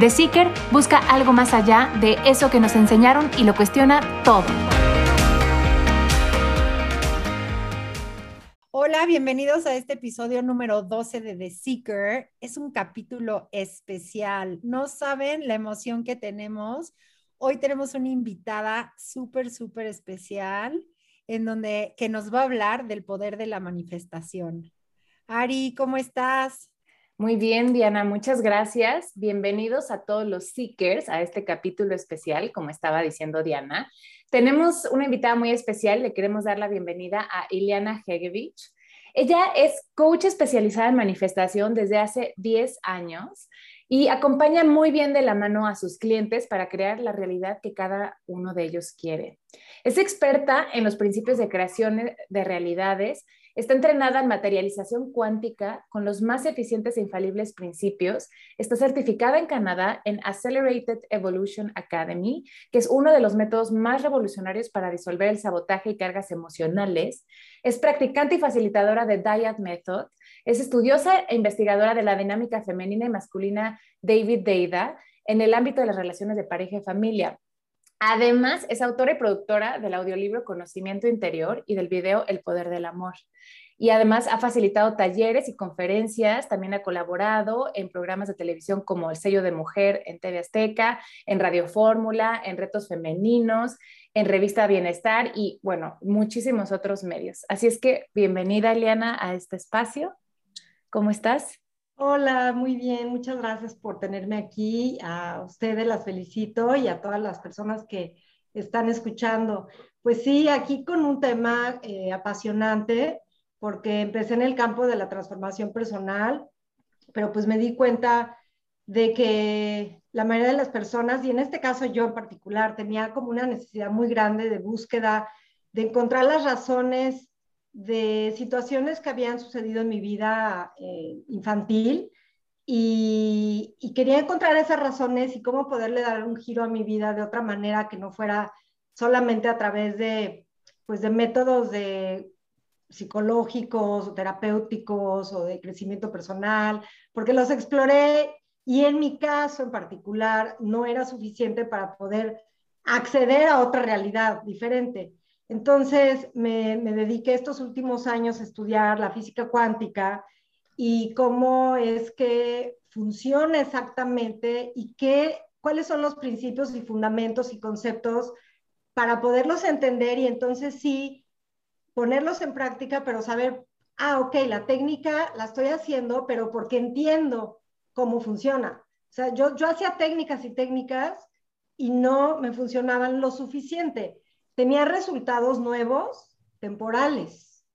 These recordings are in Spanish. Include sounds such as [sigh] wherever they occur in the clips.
The Seeker busca algo más allá de eso que nos enseñaron y lo cuestiona todo. Hola, bienvenidos a este episodio número 12 de The Seeker. Es un capítulo especial. No saben la emoción que tenemos. Hoy tenemos una invitada súper, súper especial en donde que nos va a hablar del poder de la manifestación. Ari, ¿cómo estás? Muy bien, Diana, muchas gracias. Bienvenidos a todos los Seekers a este capítulo especial, como estaba diciendo Diana. Tenemos una invitada muy especial, le queremos dar la bienvenida a Iliana Hegevich. Ella es coach especializada en manifestación desde hace 10 años y acompaña muy bien de la mano a sus clientes para crear la realidad que cada uno de ellos quiere. Es experta en los principios de creación de realidades Está entrenada en materialización cuántica con los más eficientes e infalibles principios. Está certificada en Canadá en Accelerated Evolution Academy, que es uno de los métodos más revolucionarios para disolver el sabotaje y cargas emocionales. Es practicante y facilitadora de Diet Method. Es estudiosa e investigadora de la dinámica femenina y masculina David Deida en el ámbito de las relaciones de pareja y familia. Además, es autora y productora del audiolibro Conocimiento Interior y del video El Poder del Amor. Y además ha facilitado talleres y conferencias, también ha colaborado en programas de televisión como El Sello de Mujer en TV Azteca, en Radio Fórmula, en Retos Femeninos, en Revista Bienestar y, bueno, muchísimos otros medios. Así es que bienvenida, Eliana, a este espacio. ¿Cómo estás? Hola, muy bien, muchas gracias por tenerme aquí. A ustedes las felicito y a todas las personas que están escuchando. Pues sí, aquí con un tema eh, apasionante, porque empecé en el campo de la transformación personal, pero pues me di cuenta de que la mayoría de las personas, y en este caso yo en particular, tenía como una necesidad muy grande de búsqueda, de encontrar las razones de situaciones que habían sucedido en mi vida eh, infantil y, quería encontrar esas razones y cómo poderle dar un giro a mi vida de otra manera que no fuera solamente a través de, pues, de métodos de psicológicos o terapéuticos o de crecimiento personal, porque los exploré y en mi caso en particular no era suficiente para poder acceder a otra realidad diferente. Entonces me, dediqué estos últimos años a estudiar la física cuántica y cómo es que funciona exactamente y qué, cuáles son los principios y fundamentos y conceptos para poderlos entender y entonces sí ponerlos en práctica, pero saber, ah, ok, la técnica la estoy haciendo, pero porque entiendo cómo funciona. O sea, yo, yo hacía técnicas y técnicas y no me funcionaban lo suficiente tenía resultados nuevos, temporales.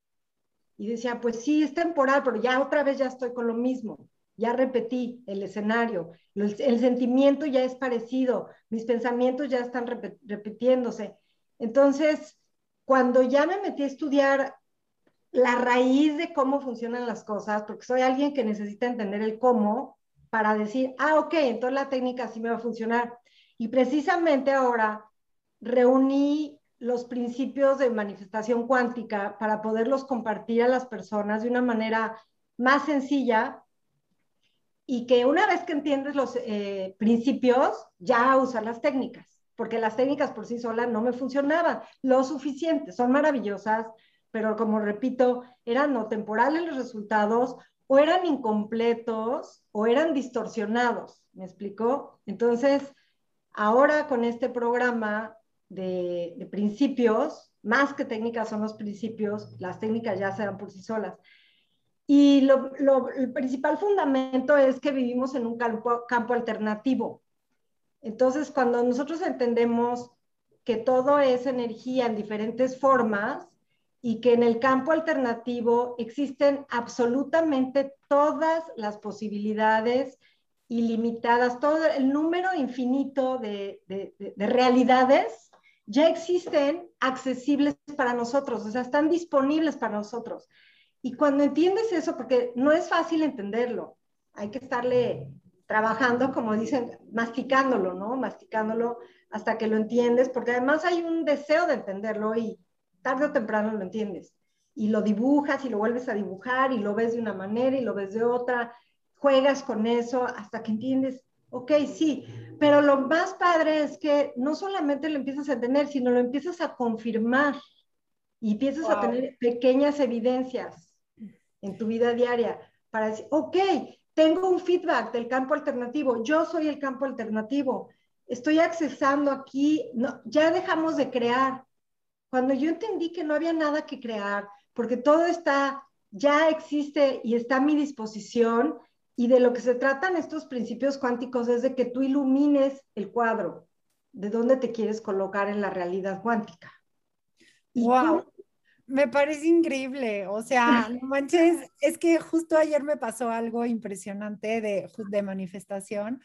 Y decía, pues sí, es temporal, pero ya otra vez ya estoy con lo mismo. Ya repetí el escenario, el, sentimiento ya es parecido, mis pensamientos ya están repitiéndose. Entonces, cuando ya me metí a estudiar la raíz de cómo funcionan las cosas, porque soy alguien que necesita entender el cómo para decir, ah, ok, entonces la técnica sí me va a funcionar. Y precisamente ahora reuní los principios de manifestación cuántica para poderlos compartir a las personas de una manera más sencilla y que una vez que entiendes los eh, principios, ya usar las técnicas, porque las técnicas por sí solas no me funcionaban lo suficiente, son maravillosas, pero como repito, eran no temporales los resultados o eran incompletos o eran distorsionados, ¿me explicó? Entonces, ahora con este programa de, principios, más que técnicas son los principios, las técnicas ya se dan por sí solas. Y lo, lo, el principal fundamento es que vivimos en un campo, campo alternativo. Entonces, cuando nosotros entendemos que todo es energía en diferentes formas y que en el campo alternativo existen absolutamente todas las posibilidades ilimitadas, todo el número infinito de, de, de, realidades ya existen accesibles para nosotros, o sea, están disponibles para nosotros. Y cuando entiendes eso, porque no es fácil entenderlo, hay que estarle trabajando, como dicen, masticándolo, ¿no? Masticándolo hasta que lo entiendes, porque además hay un deseo de entenderlo y tarde o temprano lo entiendes. Y lo dibujas y lo vuelves a dibujar y lo ves de una manera y lo ves de otra, juegas con eso hasta que entiendes, ok, sí, pero lo más padre es que no solamente lo empiezas a entender, sino lo empiezas a confirmar y empiezas wow. a tener pequeñas evidencias en tu vida diaria para decir, ok, tengo un feedback del campo alternativo, yo soy el campo alternativo, estoy accesando aquí, no, ya dejamos de crear. Cuando yo entendí que no había nada que crear, porque todo está, ya existe y está a mi disposición, y de lo que se tratan estos principios cuánticos es de que tú ilumines el cuadro, de dónde te quieres colocar en la realidad cuántica. Y wow. Tú, me parece increíble, o sea, [laughs] no manches, es que justo ayer me pasó algo impresionante de, de manifestación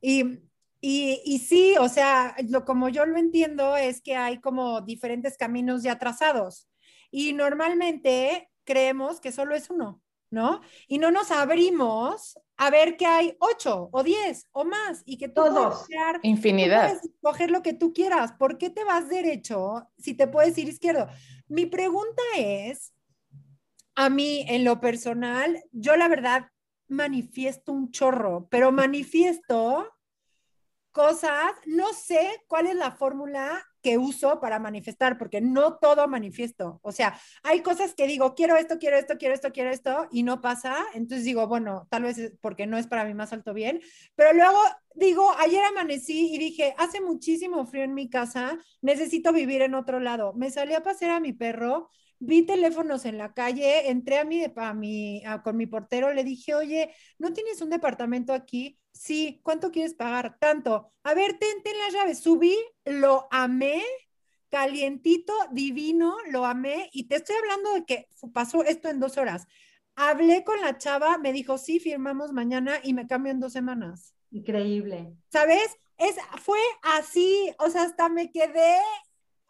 y, y, y, sí, o sea, lo, como yo lo entiendo es que hay como diferentes caminos ya trazados y normalmente creemos que solo es uno, ¿no? Y no nos abrimos a ver que hay ocho o diez o más y que tú Todos. puedes crear, infinidad. Tú puedes escoger lo que tú quieras. ¿Por qué te vas derecho si te puedes ir izquierdo? Mi pregunta es, a mí en lo personal, yo la verdad manifiesto un chorro, pero manifiesto cosas, no sé cuál es la fórmula que uso para manifestar, porque no todo manifiesto. O sea, hay cosas que digo, quiero esto, quiero esto, quiero esto, quiero esto, y no pasa. Entonces digo, bueno, tal vez es porque no es para mi más alto bien. Pero luego digo, ayer amanecí y dije, hace muchísimo frío en mi casa, necesito vivir en otro lado. Me salí a pasear a mi perro. Vi teléfonos en la calle, entré a mi, a mi, con mi portero, le dije, oye, ¿no tienes un departamento aquí? Sí, ¿cuánto quieres pagar? Tanto. A ver, ten, ten las llaves. Subí, lo amé, calientito, divino, lo amé. Y te estoy hablando de que pasó esto en dos horas. Hablé con la chava, me dijo, sí, firmamos mañana y me cambio en dos semanas. Increíble. ¿Sabes? Es, fue así, o sea, hasta me quedé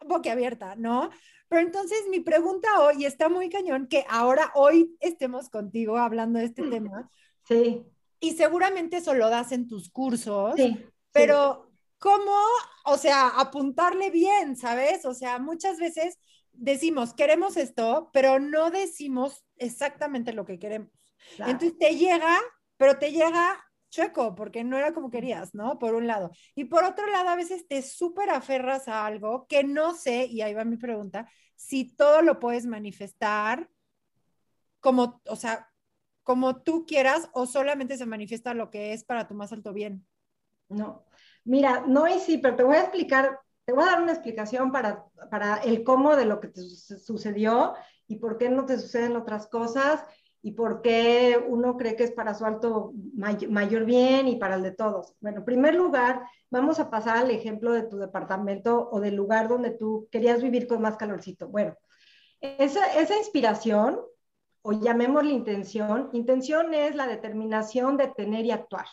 boquiabierta, ¿no? Pero entonces mi pregunta hoy está muy cañón que ahora hoy estemos contigo hablando de este [laughs] tema. Sí y seguramente eso lo das en tus cursos, sí, pero sí. ¿cómo, o sea, apuntarle bien, ¿sabes? O sea, muchas veces decimos, queremos esto, pero no decimos exactamente lo que queremos. Claro. Entonces te llega, pero te llega chueco, porque no era como querías, ¿no? Por un lado. Y por otro lado, a veces te súper aferras a algo que no sé, y ahí va mi pregunta, si todo lo puedes manifestar como, o sea, como tú quieras o solamente se manifiesta lo que es para tu más alto bien? No, mira, no y sí, pero te voy a explicar, te voy a dar una explicación para, para el cómo de lo que te sucedió y por qué no te suceden otras cosas y por qué uno cree que es para su alto may mayor bien y para el de todos. Bueno, en primer lugar, vamos a pasar al ejemplo de tu departamento o del lugar donde tú querías vivir con más calorcito. Bueno, esa, esa inspiración o llamémosle intención, intención es la determinación de tener y actuar.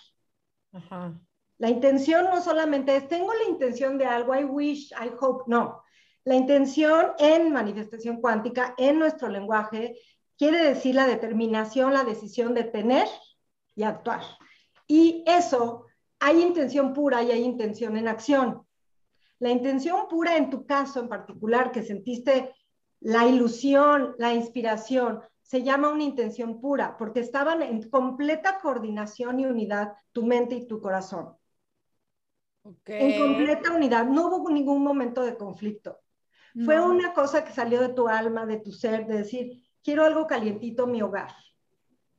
Ajá. La intención no solamente es, tengo la intención de algo, I wish, I hope, no. La intención en manifestación cuántica, en nuestro lenguaje, quiere decir la determinación, la decisión de tener y actuar. Y eso, hay intención pura y hay intención en acción. La intención pura en tu caso en particular, que sentiste la ilusión, la inspiración, se llama una intención pura, porque estaban en completa coordinación y unidad tu mente y tu corazón. Okay. En completa unidad, no hubo ningún momento de conflicto. No. Fue una cosa que salió de tu alma, de tu ser, de decir, quiero algo calientito en mi hogar.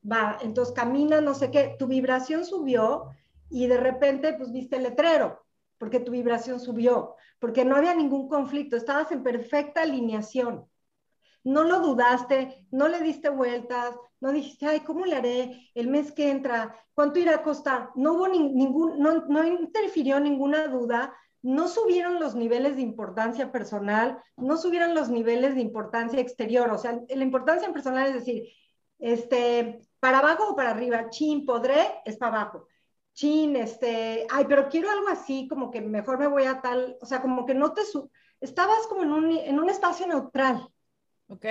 Va, entonces camina, no sé qué, tu vibración subió y de repente pues viste el letrero. porque tu vibración subió, porque no había ningún conflicto, estabas en perfecta alineación. No lo dudaste, no le diste vueltas, no dijiste, ay, ¿cómo le haré el mes que entra? ¿Cuánto irá a costar? No hubo ningún, no, no interfirió ninguna duda, no subieron los niveles de importancia personal, no subieron los niveles de importancia exterior. O sea, la importancia personal es decir, este, para abajo o para arriba, chin, podré, es para abajo. Chin, este, ay, pero quiero algo así, como que mejor me voy a tal, o sea, como que no te su estabas como en un, en un espacio neutral. Ok.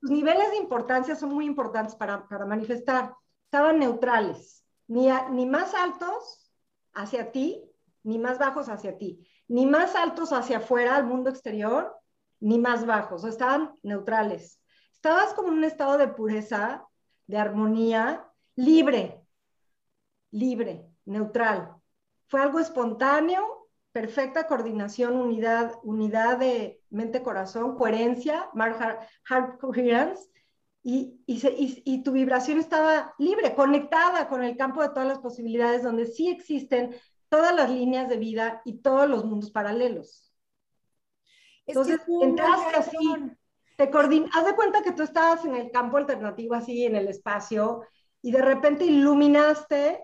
Los niveles de importancia son muy importantes para, para manifestar. Estaban neutrales, ni, ni más altos hacia ti, ni más bajos hacia ti, ni más altos hacia afuera, al mundo exterior, ni más bajos, estaban neutrales. Estabas como en un estado de pureza, de armonía, libre, libre, neutral. Fue algo espontáneo, perfecta coordinación, unidad, unidad de mente-corazón, coherencia, heart coherence, y, y, y, tu vibración estaba libre, conectada con el campo de todas las posibilidades, donde sí existen todas las líneas de vida y todos los mundos paralelos. Entonces, entraste así, te coordinas, haz de cuenta que tú estabas en el campo alternativo, así en el espacio, y de repente iluminaste,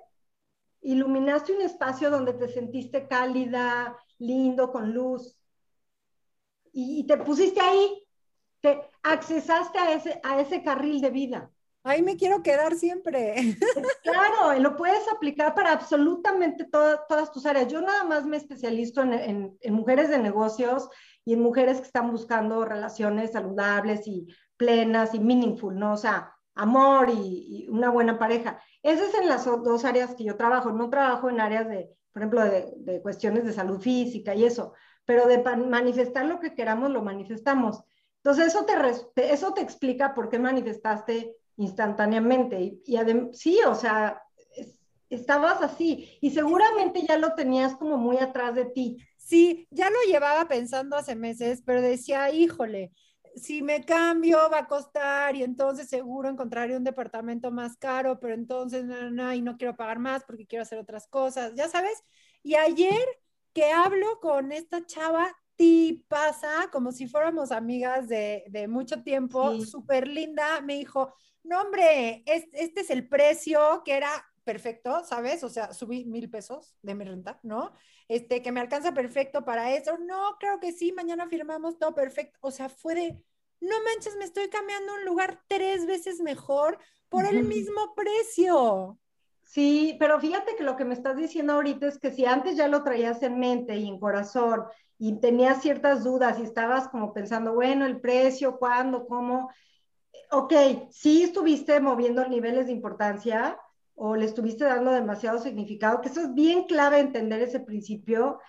iluminaste un espacio donde te sentiste cálida, lindo, con luz, y, y te pusiste ahí, te accesaste a ese, a ese carril de vida. Ahí me quiero quedar siempre. [laughs] Claro, lo puedes aplicar para absolutamente todas tus áreas. Yo nada más me especializo en, mujeres de negocios y en mujeres que están buscando relaciones saludables y plenas y meaningful, ¿no? O sea, amor y, una buena pareja. Esas es en las dos áreas que yo trabajo. No trabajo en áreas de, por ejemplo, de, de cuestiones de salud física y eso, pero de manifestar lo que queramos, lo manifestamos. Entonces, eso te, eso te explica por qué manifestaste instantáneamente. Y, y sí, o sea, estabas así y seguramente ya lo tenías como muy atrás de ti. Sí, ya lo llevaba pensando hace meses, pero decía, híjole, si me cambio va a costar y entonces seguro encontraré un departamento más caro, pero entonces no, no, y no quiero pagar más porque quiero hacer otras cosas, ya sabes. Y ayer que hablo con esta chava, ti pasa como si fuéramos amigas de, de mucho tiempo, súper linda, me dijo, no, hombre, este, es el precio que era perfecto, ¿sabes? O sea, subí mil pesos de mi renta, ¿no? Este, que me alcanza perfecto para eso. No, creo que sí, mañana firmamos todo perfecto. O sea, fue de, no manches, me estoy cambiando un lugar tres veces mejor por el mismo precio. Sí, pero fíjate que lo que me estás diciendo ahorita es que si antes ya lo traías en mente y en corazón y tenías ciertas dudas y estabas como pensando, bueno, el precio, cuándo, cómo, ok, sí estuviste moviendo niveles de importancia o le estuviste dando demasiado significado, que eso es bien clave entender ese principio,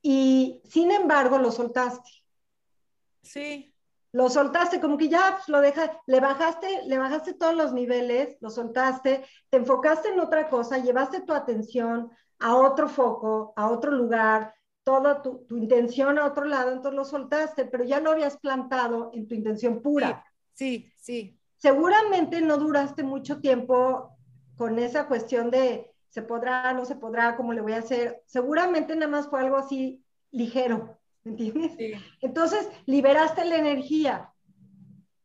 y sin embargo lo soltaste. Sí. Lo soltaste, como que ya pues, lo dejas, le bajaste, le bajaste todos los niveles, lo soltaste, te enfocaste en otra cosa, llevaste tu atención a otro foco, a otro lugar, toda tu, tu intención a otro lado, entonces lo soltaste, pero ya lo habías plantado en tu intención pura. Sí, sí. Seguramente no duraste mucho tiempo con esa cuestión de se podrá, no se podrá, cómo le voy a hacer. Seguramente nada más fue algo así ligero, ¿me entiendes? Sí. Entonces, liberaste la energía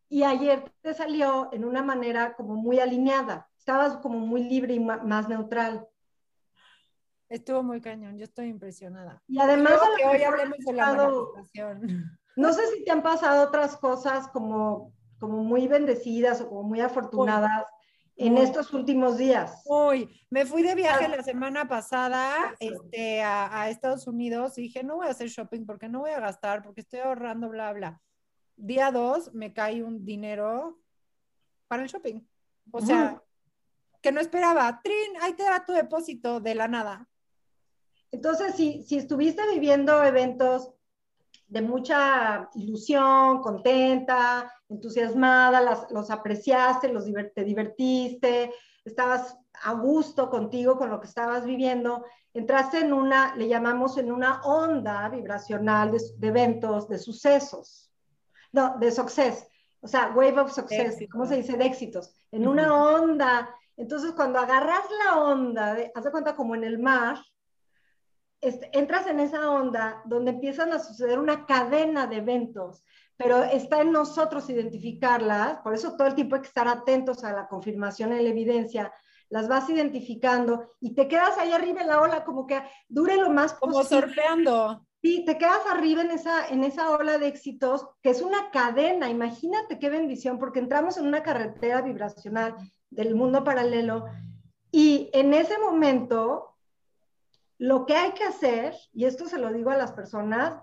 y ayer te salió en una manera como muy alineada. Estabas como muy libre y más neutral. Estuvo muy cañón, yo estoy impresionada. Y además, que hoy hablemos de la manifestación. No sé si te han pasado otras cosas como como muy bendecidas o como muy afortunadas en estos últimos días. Uy, me fui de viaje la semana pasada este, a, Estados Unidos y dije, no voy a hacer shopping porque no voy a gastar, porque estoy ahorrando, bla, bla. Día dos, me cae un dinero para el shopping. O sea, que no esperaba. Trin, ahí te da tu depósito de la nada. Entonces, si, si estuviste viviendo eventos de mucha ilusión, contenta, entusiasmada, los apreciaste, los te divertiste, estabas a gusto contigo con lo que estabas viviendo, entraste en una, le llamamos en una onda vibracional de, eventos, de sucesos, no, de success, o sea, wave of success, ¿cómo se dice? De éxitos, en una onda. Entonces, cuando agarras la onda, de, haz de cuenta como en el mar, entras en esa onda donde empiezan a suceder una cadena de eventos, pero está en nosotros identificarlas, por eso todo el tiempo hay que estar atentos a la confirmación en la evidencia, las vas identificando y te quedas ahí arriba en la ola como que dure lo más como posible. Como surfeando. Sí, te quedas arriba en esa, en esa ola de éxitos, que es una cadena. Imagínate qué bendición, porque entramos en una carretera vibracional del mundo paralelo y en ese momento lo que hay que hacer, y esto se lo digo a las personas,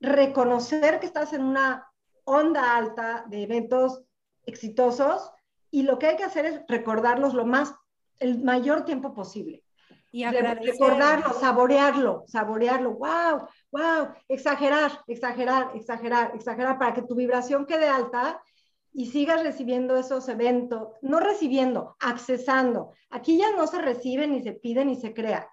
reconocer que estás en una onda alta de eventos exitosos y lo que hay que hacer es recordarlos lo más, el mayor tiempo posible. Y Recordarlo, saborearlo, saborearlo. ¡Wow! ¡Wow! Exagerar, exagerar, exagerar, exagerar para que tu vibración quede alta y sigas recibiendo esos eventos. No recibiendo, accesando. Aquí ya no se recibe, ni se pide, ni se crea.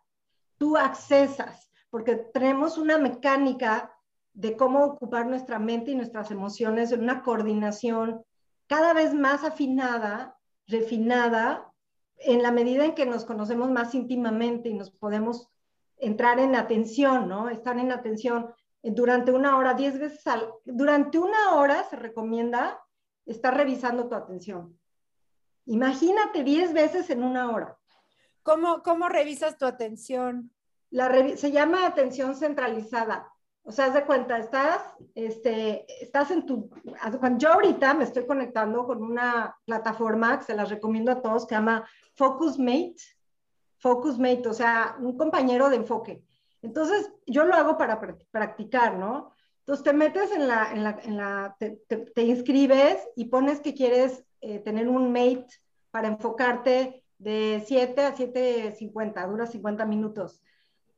Tú accesas, porque tenemos una mecánica de cómo ocupar nuestra mente y nuestras emociones en una coordinación cada vez más afinada, refinada, en la medida en que nos conocemos más íntimamente y nos podemos entrar en atención, ¿no? Estar en atención durante una hora, diez veces al, durante una hora se recomienda estar revisando tu atención. Imagínate diez veces en una hora. ¿Cómo, cómo revisas tu atención? La se llama atención centralizada. O sea, haz de cuenta, estás, este, estás en tu, yo ahorita me estoy conectando con una plataforma que se las recomiendo a todos, que se llama FocusMate, FocusMate, o sea, un compañero de enfoque. Entonces, yo lo hago para practicar, ¿no? Entonces, te metes en la, en la, en la te, te, inscribes y pones que quieres eh, tener un mate para enfocarte de 7 a 7.50, dura 50 minutos.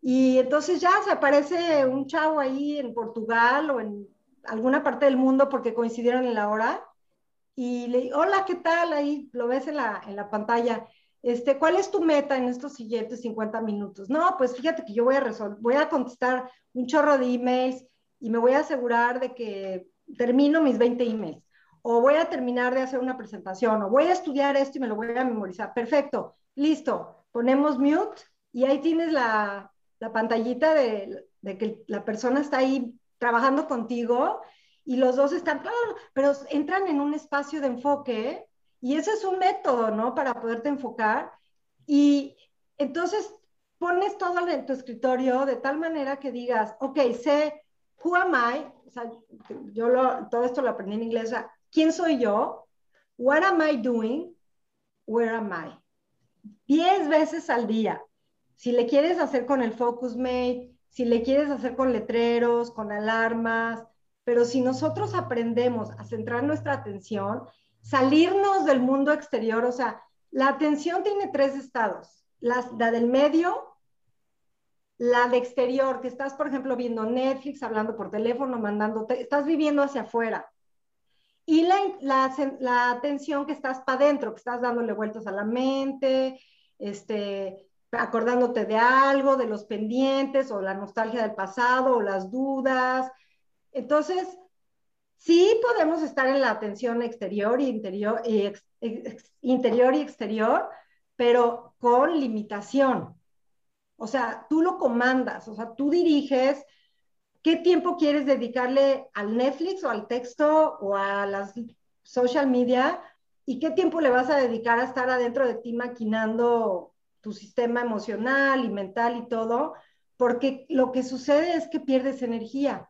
Y entonces ya se aparece un chavo ahí en Portugal o en alguna parte del mundo porque coincidieron en la hora. Y le hola, ¿qué tal? Ahí lo ves en la, en la pantalla. Este, ¿Cuál es tu meta en estos siguientes 50 minutos? No, pues fíjate que yo voy a resolver, voy a contestar un chorro de emails y me voy a asegurar de que termino mis 20 emails. O voy a terminar de hacer una presentación, o voy a estudiar esto y me lo voy a memorizar. Perfecto, listo. Ponemos mute y ahí tienes la, la pantallita de, que la persona está ahí trabajando contigo y los dos están, pero entran en un espacio de enfoque y ese es un método, ¿no? Para poderte enfocar. Y entonces pones todo en tu escritorio de tal manera que digas, ok, sé, who am I? O sea, yo lo, todo esto lo aprendí en inglés. ¿Quién soy yo? What am I doing? Where am I? Diez veces al día. Si le quieres hacer con el Focus Mate, si le quieres hacer con letreros, con alarmas, pero si nosotros aprendemos a centrar nuestra atención, salirnos del mundo exterior, o sea, la atención tiene tres estados, la, del medio, la de exterior, que estás, por ejemplo, viendo Netflix, hablando por teléfono, mandándote, estás viviendo hacia afuera. Y la, la, la atención que estás para adentro, que estás dándole vueltas a la mente, este, acordándote de algo, de los pendientes o la nostalgia del pasado o las dudas. Entonces, sí podemos estar en la atención exterior y interior, y interior y exterior, pero con limitación. O sea, tú lo comandas, o sea, tú diriges qué tiempo quieres dedicarle al Netflix o al texto o a las social media y qué tiempo le vas a dedicar a estar adentro de ti maquinando tu sistema emocional y mental y todo, porque lo que sucede es que pierdes energía.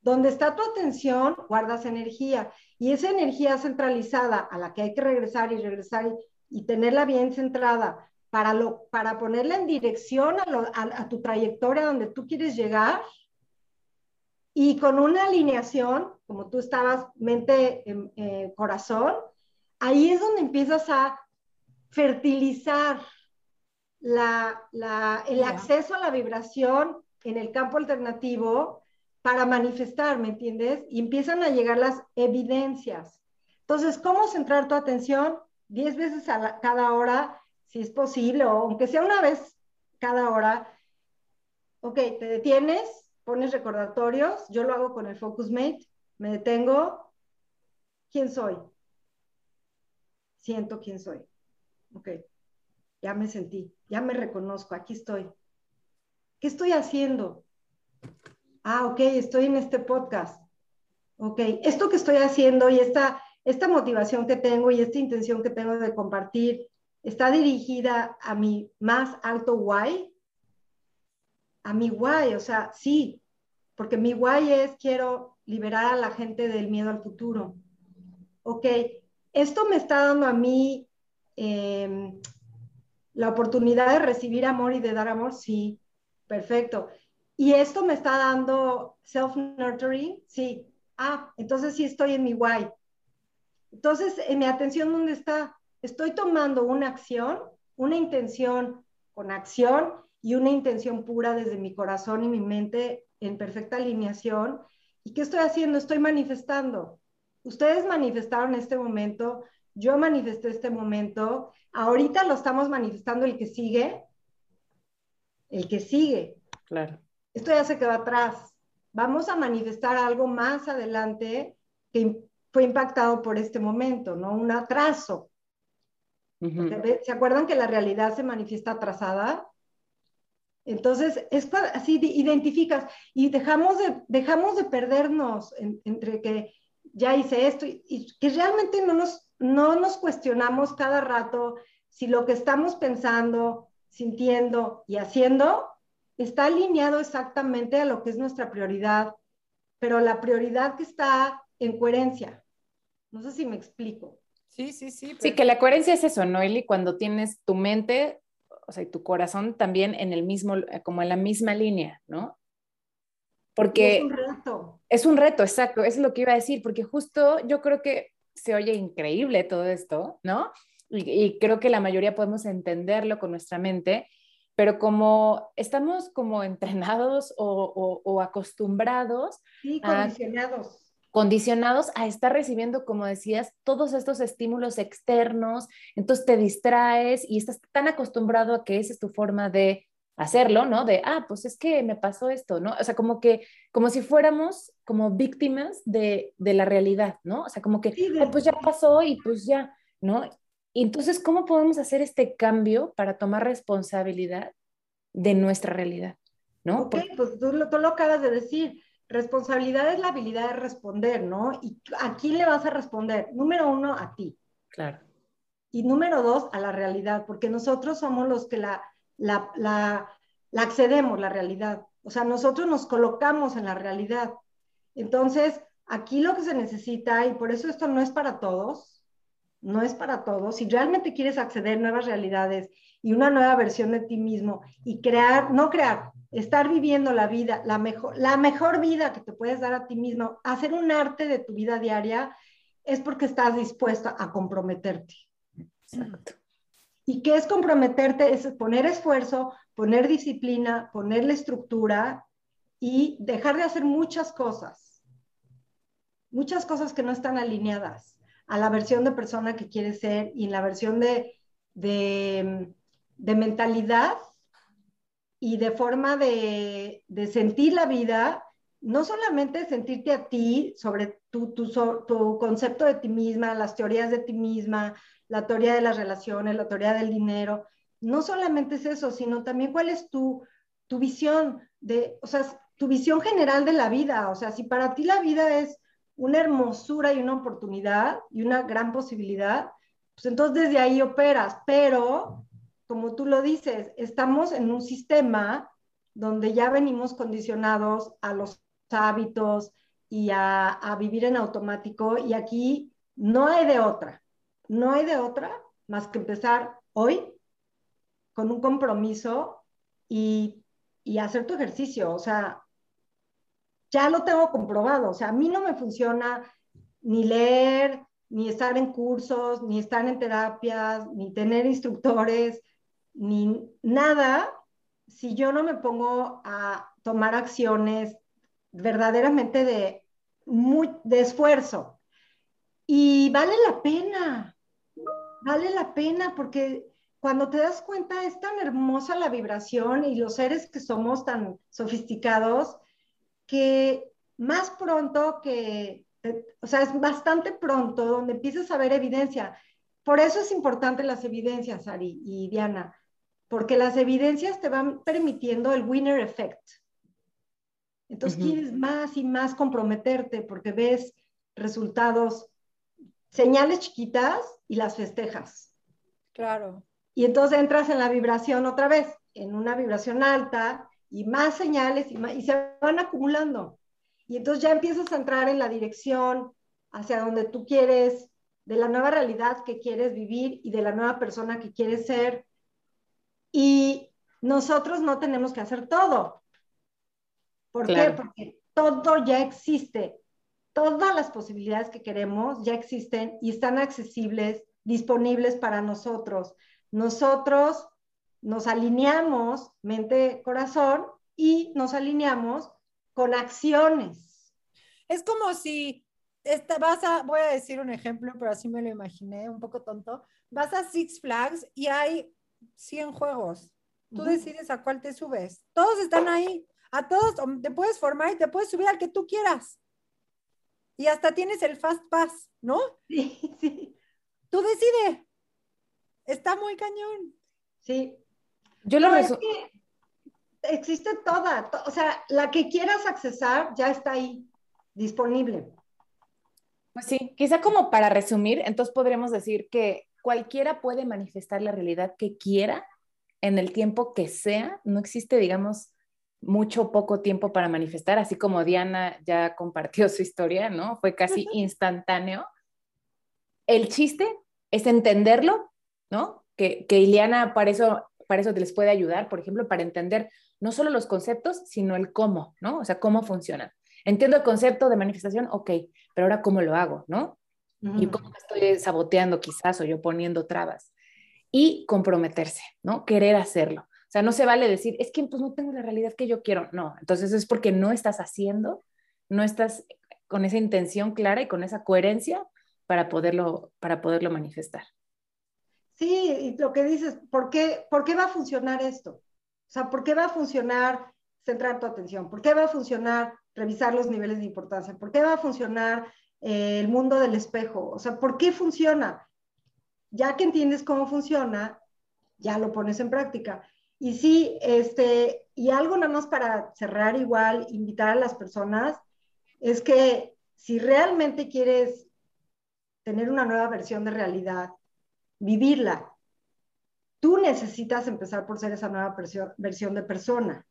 Donde está tu atención, guardas energía. Y esa energía centralizada a la que hay que regresar y regresar y, tenerla bien centrada para, lo, para ponerla en dirección a, tu trayectoria donde tú quieres llegar y con una alineación, como tú estabas, mente, eh, corazón, ahí es donde empiezas a fertilizar el acceso a la vibración en el campo alternativo para manifestar, ¿me entiendes? Y empiezan a llegar las evidencias. Entonces, ¿cómo centrar tu atención? Diez veces a cada hora, si es posible, o aunque sea una vez cada hora. Ok, te detienes, pones recordatorios, yo lo hago con el Focus Mate, me detengo, ¿quién soy? Siento quién soy. Ok, ya me sentí, ya me reconozco, aquí estoy. ¿Qué estoy haciendo? Ah, ok, estoy en este podcast. Ok, esto que estoy haciendo y esta, esta motivación que tengo y esta intención que tengo de compartir está dirigida a mi más alto why, a mi why, o sea, sí, porque mi why es quiero liberar a la gente del miedo al futuro. Ok, esto me está dando a mí em, la oportunidad de recibir amor y de dar amor, sí, perfecto. Y esto me está dando self-nurturing, sí. Ah, entonces sí estoy en mi why. Entonces, en mi atención, ¿dónde está? Estoy tomando una acción, una intención con acción y una intención pura desde mi corazón y mi mente en perfecta alineación. ¿Y qué estoy haciendo? Estoy manifestando. Ustedes manifestaron este momento, yo manifesté este momento, ahorita lo estamos manifestando el que sigue, el que sigue. Claro. Esto ya se quedó atrás. Vamos a manifestar algo más adelante que fue impactado por este momento, ¿no? Un atraso. ¿Se acuerdan que la realidad se manifiesta atrasada? Entonces, es así identificas y dejamos de, dejamos de perdernos entre que ya hice esto y, que realmente no nos, no nos cuestionamos cada rato si lo que estamos pensando, sintiendo y haciendo está alineado exactamente a lo que es nuestra prioridad, pero la prioridad que está en coherencia. No sé si me explico. Sí, sí, sí. Sí, que la coherencia es eso, ¿no, Eli? Cuando tienes tu mente, o sea, y tu corazón también en el mismo, como en la misma línea, ¿no? Porque... Es un reto. Es un reto, exacto, eso es lo que iba a decir, porque justo yo creo que se oye increíble todo esto, ¿no? Y, creo que la mayoría podemos entenderlo con nuestra mente, pero como estamos como [laughs] entrenados o, acostumbrados. Sí, condicionados condicionados a estar recibiendo, como decías, todos estos estímulos externos, entonces te distraes y estás tan acostumbrado a que esa es tu forma de hacerlo, ¿no? De, ah, pues es que me pasó esto, ¿no? O sea, como que, como si fuéramos como víctimas de, la realidad, ¿no? O sea, como que, pues ya pasó y pues ya, ¿no? Y entonces, ¿cómo podemos hacer este cambio para tomar responsabilidad de nuestra realidad? ¿no? Ok, pues tú, tú lo acabas de decir Responsabilidad es la habilidad de responder, ¿no? ¿Y a quién le vas a responder? Número uno, a ti. Claro. Y número dos, a la realidad, porque nosotros somos los que la, la, la, la accedemos, la realidad. O sea, nosotros nos colocamos en la realidad. Entonces, aquí lo que se necesita, y por eso esto no es para todos, no es para todos, si realmente quieres acceder a nuevas realidades y una nueva versión de ti mismo y crear, no crear, estar viviendo la vida, la mejor, la mejor vida que te puedes dar a ti mismo, hacer un arte de tu vida diaria, es porque estás dispuesta a comprometerte. Exacto. ¿Y qué es comprometerte? Es poner esfuerzo, poner disciplina, ponerle estructura y dejar de hacer muchas cosas. Muchas cosas que no están alineadas a la versión de persona que quieres ser y en la versión de, de, de mentalidad y de forma de, sentir la vida, no solamente sentirte a ti sobre tu, tu, concepto de ti misma, las teorías de ti misma, la teoría de las relaciones, la teoría del dinero, no solamente es eso, sino también cuál es tu, tu visión de, o sea, tu visión general de la vida, o sea, si para ti la vida es una hermosura y una oportunidad y una gran posibilidad, pues entonces desde ahí operas, pero como tú lo dices, estamos en un sistema donde ya venimos condicionados a los hábitos y a, vivir en automático y aquí no hay de otra, no hay de otra más que empezar hoy con un compromiso y, y hacer tu ejercicio. O sea, ya lo tengo comprobado. O sea, a mí no me funciona ni leer, ni estar en cursos, ni estar en terapias, ni tener instructores ni nada si yo no me pongo a tomar acciones verdaderamente de, muy, de esfuerzo. Y vale la pena, vale la pena porque cuando te das cuenta es tan hermosa la vibración y los seres que somos tan sofisticados que más pronto que, o sea, es bastante pronto donde empiezas a ver evidencia. Por eso es importante las evidencias, Ari y Diana, porque las evidencias te van permitiendo el winner effect. Entonces quieres más y más comprometerte porque ves resultados, señales chiquitas y las festejas. Claro. Y entonces entras en la vibración otra vez, en una vibración alta y más señales y, y se van acumulando. Y entonces ya empiezas a entrar en la dirección hacia donde tú quieres, de la nueva realidad que quieres vivir y de la nueva persona que quieres ser. Y nosotros no tenemos que hacer todo. ¿Por qué? Porque todo ya existe. Todas las posibilidades que queremos ya existen y están accesibles, disponibles para nosotros. Nosotros nos alineamos mente, corazón y nos alineamos con acciones. Es como si esta, vas a, voy a decir un ejemplo, pero así me lo imaginé, un poco tonto. Vas a Six Flags y hay 100 juegos. Tú decides a cuál te subes. Todos están ahí. A todos te puedes formar y te puedes subir al que tú quieras. Y hasta tienes el Fast Pass, ¿no? Sí, [laughs] sí. Tú decides. Está muy cañón. Sí. Yo lo no, existe toda, o sea, la que quieras accesar ya está ahí, disponible. Pues sí, quizá como para resumir, entonces podríamos decir que cualquiera puede manifestar la realidad que quiera en el tiempo que sea, no existe, digamos, mucho o poco tiempo para manifestar, así como Diana ya compartió [laughs] su historia, ¿no? Fue casi instantáneo. El chiste es entenderlo, ¿no? Que, que Ileana para eso, para eso les puede ayudar, por ejemplo, para entender no solo los conceptos, sino el cómo, ¿no? O sea, cómo funcionan. Entiendo el concepto de manifestación, ok, pero ahora cómo lo hago, ¿no? Y cómo estoy saboteando quizás o yo poniendo trabas. Y comprometerse, ¿no? Querer hacerlo. O sea, no se vale decir, es que pues no tengo la realidad que yo quiero. No, entonces es porque no estás haciendo, no estás con esa intención clara y con esa coherencia para poderlo, para poderlo manifestar. Sí, y lo que dices, ¿por qué, ¿por qué va a funcionar esto? O sea, ¿por qué va a funcionar centrar tu atención? ¿Por qué va a funcionar revisar los niveles de importancia? ¿Por qué va a funcionar eh, el mundo del espejo? O sea, ¿por qué funciona? Ya que entiendes cómo funciona, ya lo pones en práctica. Y sí, este, y algo nada más para cerrar igual, invitar a las personas, es que si realmente quieres tener una nueva versión de realidad, vivirla, tú necesitas empezar por ser esa nueva versión, versión de persona.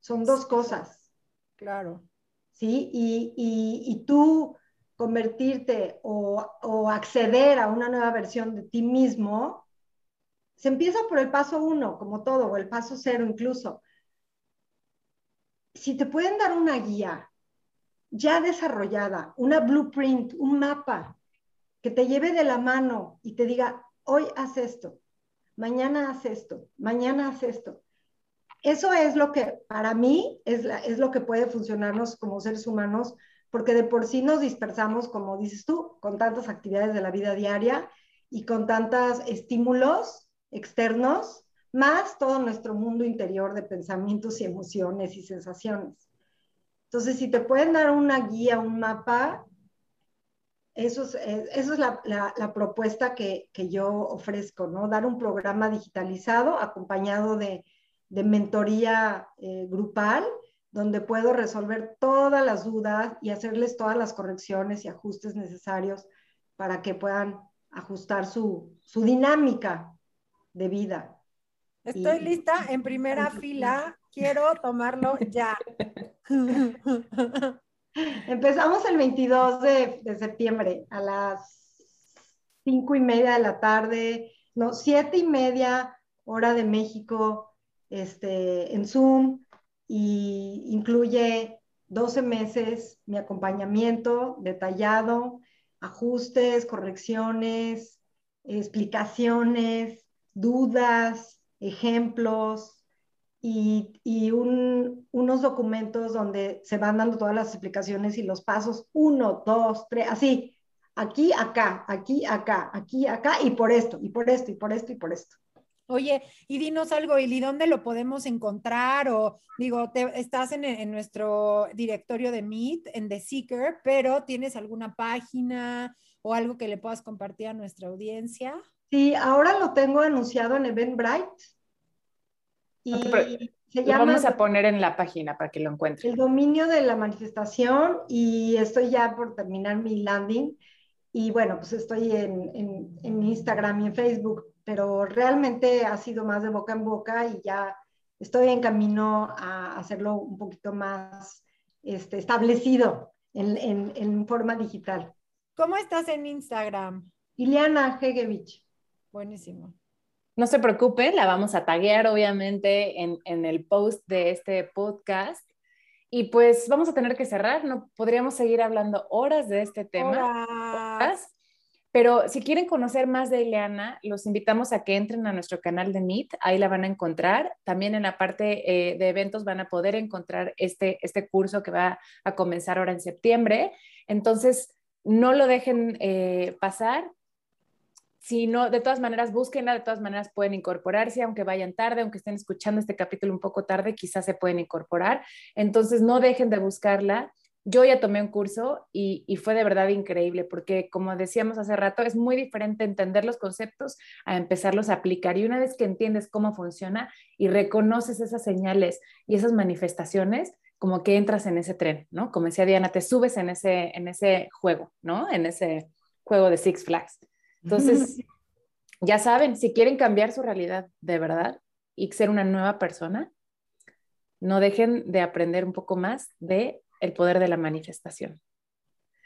Son dos cosas. Claro. ¿Sí? Y, y, tú convertirte o, o acceder a una nueva versión de ti mismo se empieza por el paso uno, como todo, o el paso cero incluso. Si te pueden dar una guía ya desarrollada, una blueprint, un mapa que te lleve de la mano y te diga, hoy haz esto, mañana haz esto, mañana haz esto. Eso es lo que para mí es, es lo que puede funcionarnos como seres humanos, porque de por sí nos dispersamos, como dices tú, con tantas actividades de la vida diaria y con tantos estímulos externos, más todo nuestro mundo interior de pensamientos y emociones y sensaciones. Entonces, si te pueden dar una guía, un mapa, eso es, es la, propuesta que, yo ofrezco, ¿no? Dar un programa digitalizado acompañado de, de mentoría eh, grupal, donde puedo resolver todas las dudas y hacerles todas las correcciones y ajustes necesarios para que puedan ajustar su, su dinámica de vida. Estoy lista en primera fila, quiero tomarlo ya. [laughs] Empezamos el 22 de, de, septiembre a las cinco y media de la tarde, no, siete y media hora de México, este, en Zoom, y incluye 12 meses mi acompañamiento detallado, ajustes, correcciones, explicaciones, dudas, ejemplos y, unos documentos donde se van dando todas las explicaciones y los pasos, uno, dos, tres, así, aquí, acá, aquí, acá, aquí, acá, y por esto, y por esto, y por esto, y por esto. Oye, y dinos algo, ¿y dónde lo podemos encontrar? O digo, te, estás en, en, nuestro directorio de Meet, en The Seeker, pero ¿tienes alguna página o algo que le puedas compartir a nuestra audiencia? Sí, ahora lo tengo anunciado en Eventbrite. Y se llama... Lo vamos a poner en la página para que lo encuentren. El dominio de la manifestación y estoy ya por terminar mi landing. Y bueno, pues estoy en, en, en Instagram y en Facebook, pero realmente ha sido más de boca en boca y ya estoy en camino a hacerlo un poquito más este, establecido en, en, en, forma digital. ¿Cómo estás en Instagram? Ileana Hegevich. Buenísimo. No se preocupe, la vamos a taguear obviamente en, en, el post de este podcast. Y pues vamos a tener que cerrar, no podríamos seguir hablando horas de este tema. Horas. Pero si quieren conocer más de Ileana, los invitamos a que entren a nuestro canal de Meet, ahí la van a encontrar. También en la parte eh, de eventos van a poder encontrar este, este curso que va a comenzar ahora en septiembre. Entonces, no lo dejen eh, pasar. Si no, de todas maneras, búsquenla, de todas maneras pueden incorporarse, aunque vayan tarde, aunque estén escuchando este capítulo un poco tarde, quizás se pueden incorporar. Entonces, no dejen de buscarla yo ya tomé un curso y, fue de verdad increíble porque, como decíamos hace rato, es muy diferente entender los conceptos a empezarlos a aplicar. Y una vez que entiendes cómo funciona y reconoces esas señales y esas manifestaciones, como que entras en ese tren, ¿no? Como decía Diana, te subes en ese, en ese juego, ¿no? En ese juego de Six Flags. Entonces, [laughs] ya saben, si quieren cambiar su realidad de verdad y ser una nueva persona, no dejen de aprender un poco más de el poder de la manifestación.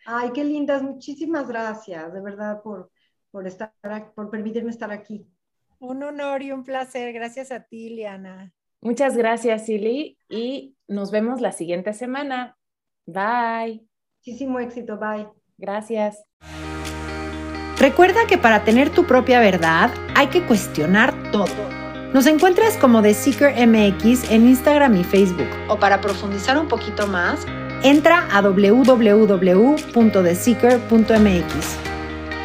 Ay, qué lindas, muchísimas gracias, de verdad, por, por, estar, por permitirme estar aquí. Un honor y un placer. Gracias a ti, Liana. Muchas gracias, Silly, y nos vemos la siguiente semana. Bye. Muchísimo éxito, bye. Gracias. Recuerda que para tener tu propia verdad hay que cuestionar todo. Nos encuentras como The Seeker MX en Instagram y Facebook. O para profundizar un poquito más, entra a www.theseeker.mx.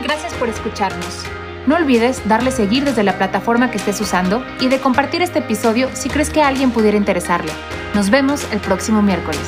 Gracias por escucharnos. No olvides darle seguir desde la plataforma que estés usando y de compartir este episodio si crees que alguien pudiera interesarle. Nos vemos el próximo miércoles.